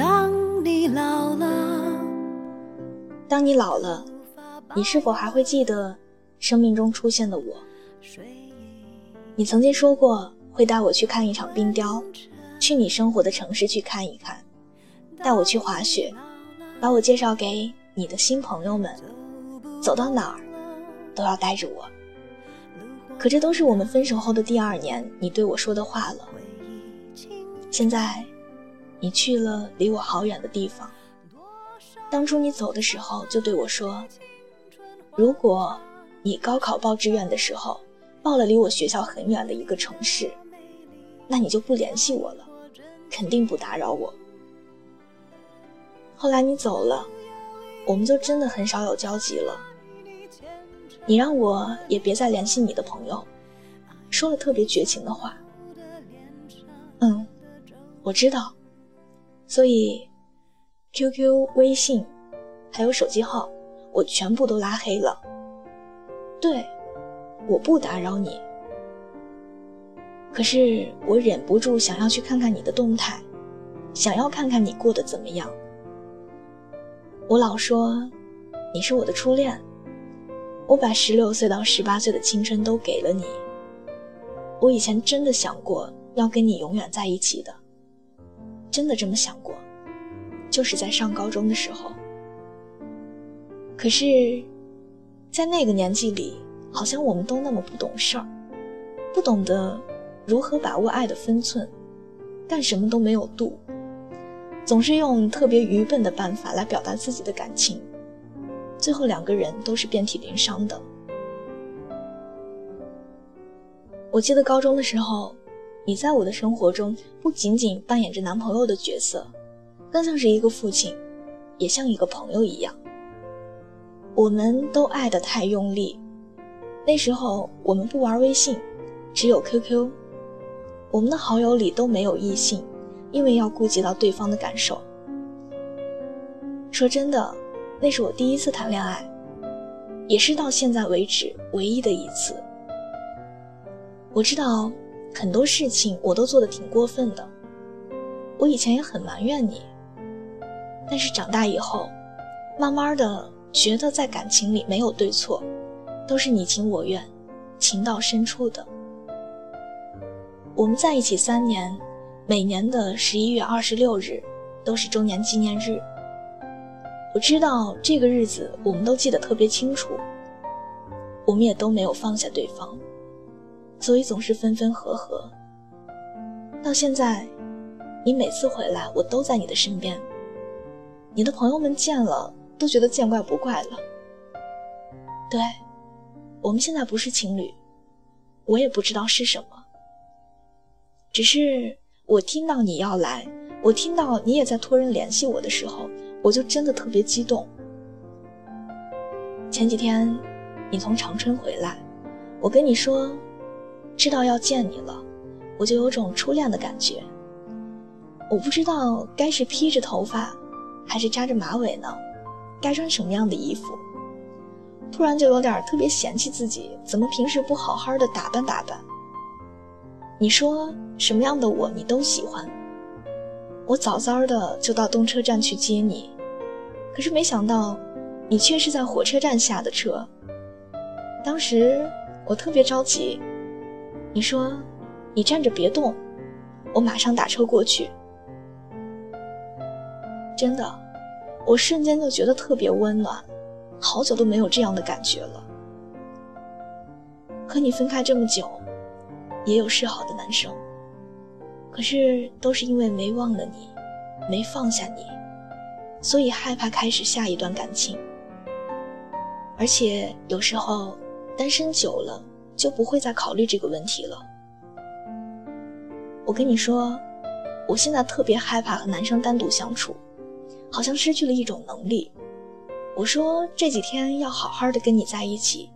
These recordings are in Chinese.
当你老了，当你老了，你是否还会记得生命中出现的我？你曾经说过会带我去看一场冰雕，去你生活的城市去看一看，带我去滑雪，把我介绍给你的新朋友们，走到哪儿都要带着我。可这都是我们分手后的第二年，你对我说的话了。现在，你去了离我好远的地方。当初你走的时候就对我说：“如果你高考报志愿的时候报了离我学校很远的一个城市，那你就不联系我了，肯定不打扰我。”后来你走了，我们就真的很少有交集了。你让我也别再联系你的朋友，说了特别绝情的话。嗯，我知道，所以 QQ、微信还有手机号，我全部都拉黑了。对，我不打扰你，可是我忍不住想要去看看你的动态，想要看看你过得怎么样。我老说你是我的初恋。我把十六岁到十八岁的青春都给了你。我以前真的想过要跟你永远在一起的，真的这么想过，就是在上高中的时候。可是，在那个年纪里，好像我们都那么不懂事儿，不懂得如何把握爱的分寸，干什么都没有度，总是用特别愚笨的办法来表达自己的感情。最后两个人都是遍体鳞伤的。我记得高中的时候，你在我的生活中不仅仅扮演着男朋友的角色，更像是一个父亲，也像一个朋友一样。我们都爱得太用力。那时候我们不玩微信，只有 QQ。我们的好友里都没有异性，因为要顾及到对方的感受。说真的。那是我第一次谈恋爱，也是到现在为止唯一的一次。我知道很多事情我都做得挺过分的，我以前也很埋怨你。但是长大以后，慢慢的觉得在感情里没有对错，都是你情我愿，情到深处的。我们在一起三年，每年的十一月二十六日都是周年纪念日。我知道这个日子我们都记得特别清楚，我们也都没有放下对方，所以总是分分合合。到现在，你每次回来，我都在你的身边。你的朋友们见了都觉得见怪不怪了。对，我们现在不是情侣，我也不知道是什么。只是我听到你要来，我听到你也在托人联系我的时候。我就真的特别激动。前几天，你从长春回来，我跟你说，知道要见你了，我就有种初恋的感觉。我不知道该是披着头发，还是扎着马尾呢，该穿什么样的衣服。突然就有点特别嫌弃自己，怎么平时不好好的打扮打扮。你说什么样的我你都喜欢。我早早的就到东车站去接你，可是没想到，你却是在火车站下的车。当时我特别着急，你说：“你站着别动，我马上打车过去。”真的，我瞬间就觉得特别温暖，好久都没有这样的感觉了。和你分开这么久，也有示好的男生。可是，都是因为没忘了你，没放下你，所以害怕开始下一段感情。而且有时候单身久了，就不会再考虑这个问题了。我跟你说，我现在特别害怕和男生单独相处，好像失去了一种能力。我说这几天要好好的跟你在一起，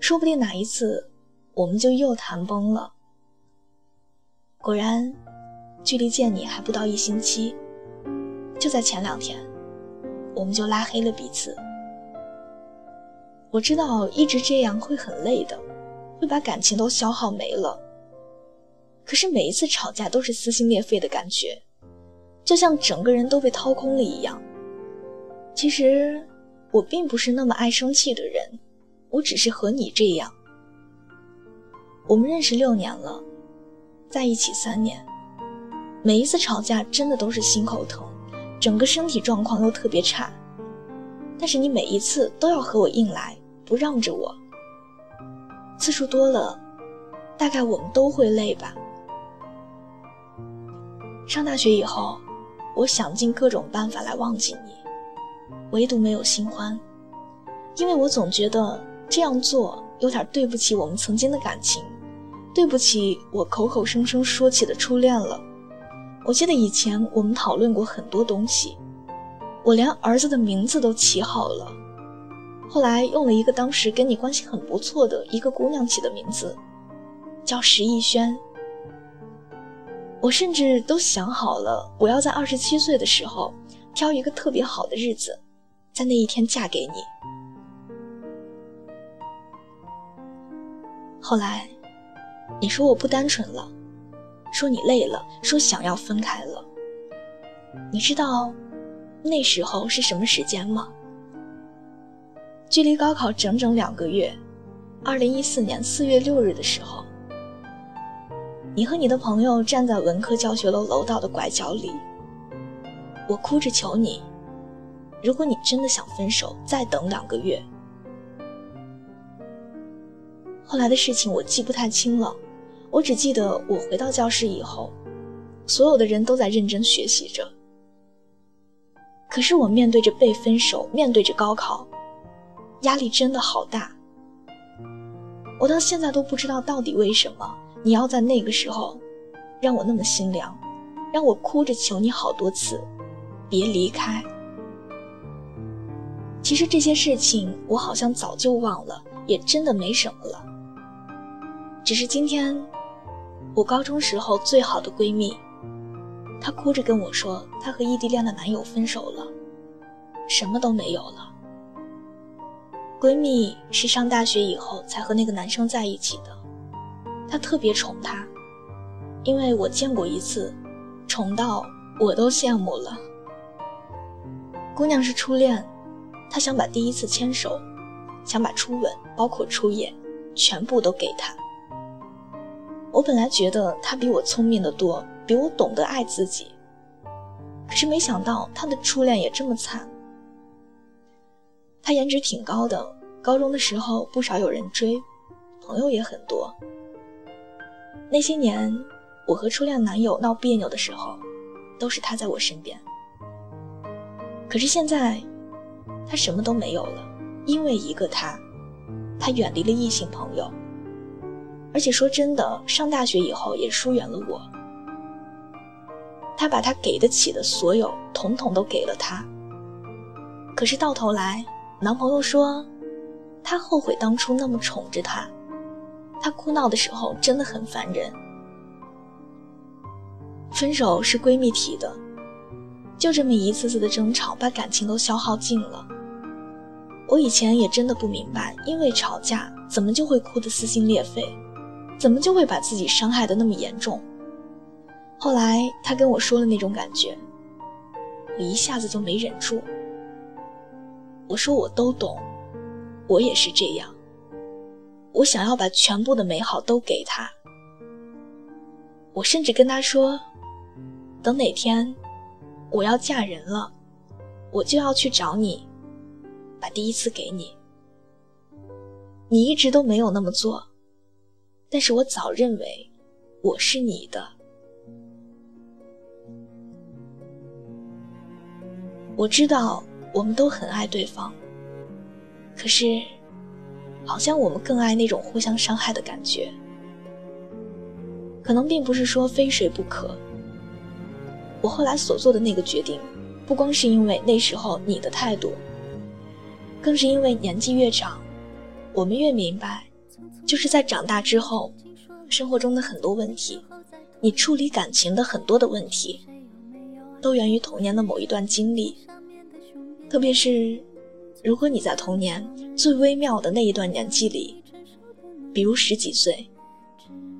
说不定哪一次我们就又谈崩了。果然，距离见你还不到一星期，就在前两天，我们就拉黑了彼此。我知道一直这样会很累的，会把感情都消耗没了。可是每一次吵架都是撕心裂肺的感觉，就像整个人都被掏空了一样。其实我并不是那么爱生气的人，我只是和你这样。我们认识六年了，在一起三年，每一次吵架真的都是心口疼，整个身体状况又特别差。但是你每一次都要和我硬来，不让着我。次数多了，大概我们都会累吧。上大学以后，我想尽各种办法来忘记你，唯独没有新欢，因为我总觉得这样做有点对不起我们曾经的感情，对不起我口口声声说起的初恋了。我记得以前我们讨论过很多东西。我连儿子的名字都起好了，后来用了一个当时跟你关系很不错的一个姑娘起的名字，叫石逸轩。我甚至都想好了，我要在二十七岁的时候挑一个特别好的日子，在那一天嫁给你。后来，你说我不单纯了，说你累了，说想要分开了。你知道？那时候是什么时间吗？距离高考整整两个月，二零一四年四月六日的时候，你和你的朋友站在文科教学楼楼道的拐角里，我哭着求你，如果你真的想分手，再等两个月。后来的事情我记不太清了，我只记得我回到教室以后，所有的人都在认真学习着。可是我面对着被分手，面对着高考，压力真的好大。我到现在都不知道到底为什么你要在那个时候让我那么心凉，让我哭着求你好多次，别离开。其实这些事情我好像早就忘了，也真的没什么了。只是今天，我高中时候最好的闺蜜。她哭着跟我说，她和异地恋的男友分手了，什么都没有了。闺蜜是上大学以后才和那个男生在一起的，她特别宠他，因为我见过一次，宠到我都羡慕了。姑娘是初恋，她想把第一次牵手，想把初吻，包括初夜，全部都给他。我本来觉得她比我聪明的多。比我懂得爱自己，可是没想到他的初恋也这么惨。他颜值挺高的，高中的时候不少有人追，朋友也很多。那些年，我和初恋男友闹别扭的时候，都是他在我身边。可是现在，他什么都没有了，因为一个他，他远离了异性朋友，而且说真的，上大学以后也疏远了我。他把他给得起的所有，统统都给了他。可是到头来，男朋友说，他后悔当初那么宠着他，他哭闹的时候真的很烦人。分手是闺蜜提的，就这么一次次的争吵，把感情都消耗尽了。我以前也真的不明白，因为吵架怎么就会哭得撕心裂肺，怎么就会把自己伤害的那么严重。后来他跟我说了那种感觉，我一下子就没忍住。我说我都懂，我也是这样。我想要把全部的美好都给他。我甚至跟他说，等哪天我要嫁人了，我就要去找你，把第一次给你。你一直都没有那么做，但是我早认为我是你的。我知道我们都很爱对方，可是，好像我们更爱那种互相伤害的感觉。可能并不是说非谁不可。我后来所做的那个决定，不光是因为那时候你的态度，更是因为年纪越长，我们越明白，就是在长大之后，生活中的很多问题，你处理感情的很多的问题。都源于童年的某一段经历，特别是如果你在童年最微妙的那一段年纪里，比如十几岁，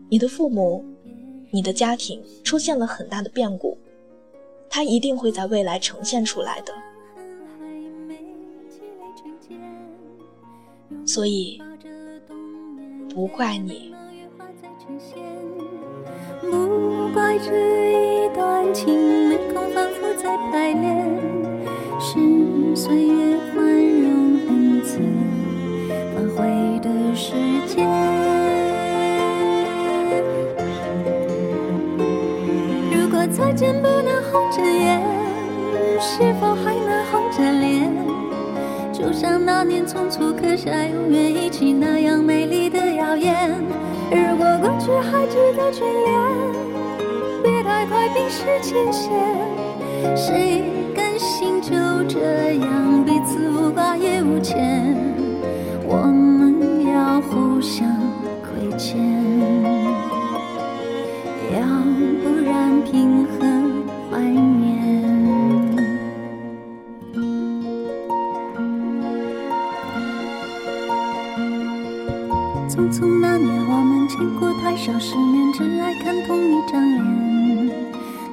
你的父母、你的家庭出现了很大的变故，它一定会在未来呈现出来的。所以，不怪你。不怪这一段情，没空反复在排练，岁月宽容恩赐反悔的时间。如果再见不能红着眼，是否还能红着脸？就像那年匆促刻下永远一起那样美丽的谣言。如果过去还值得眷恋，别太快冰释前嫌。谁这样彼此无挂也无牵？我们要互相亏欠，要不然凭何怀念？匆匆那年，我们见过太少世面，只爱看同一张脸。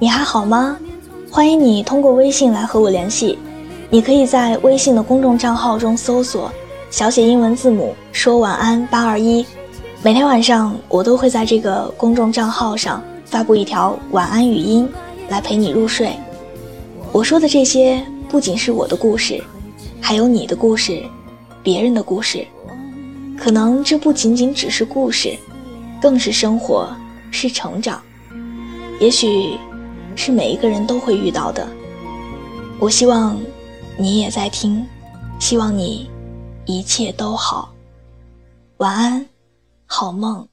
你还好吗？欢迎你通过微信来和我联系。你可以在微信的公众账号中搜索小写英文字母说晚安八二一。每天晚上我都会在这个公众账号上发布一条晚安语音，来陪你入睡。我说的这些不仅是我的故事，还有你的故事，别人的故事。可能这不仅仅只是故事，更是生活，是成长。也许是每一个人都会遇到的。我希望你也在听，希望你一切都好。晚安，好梦。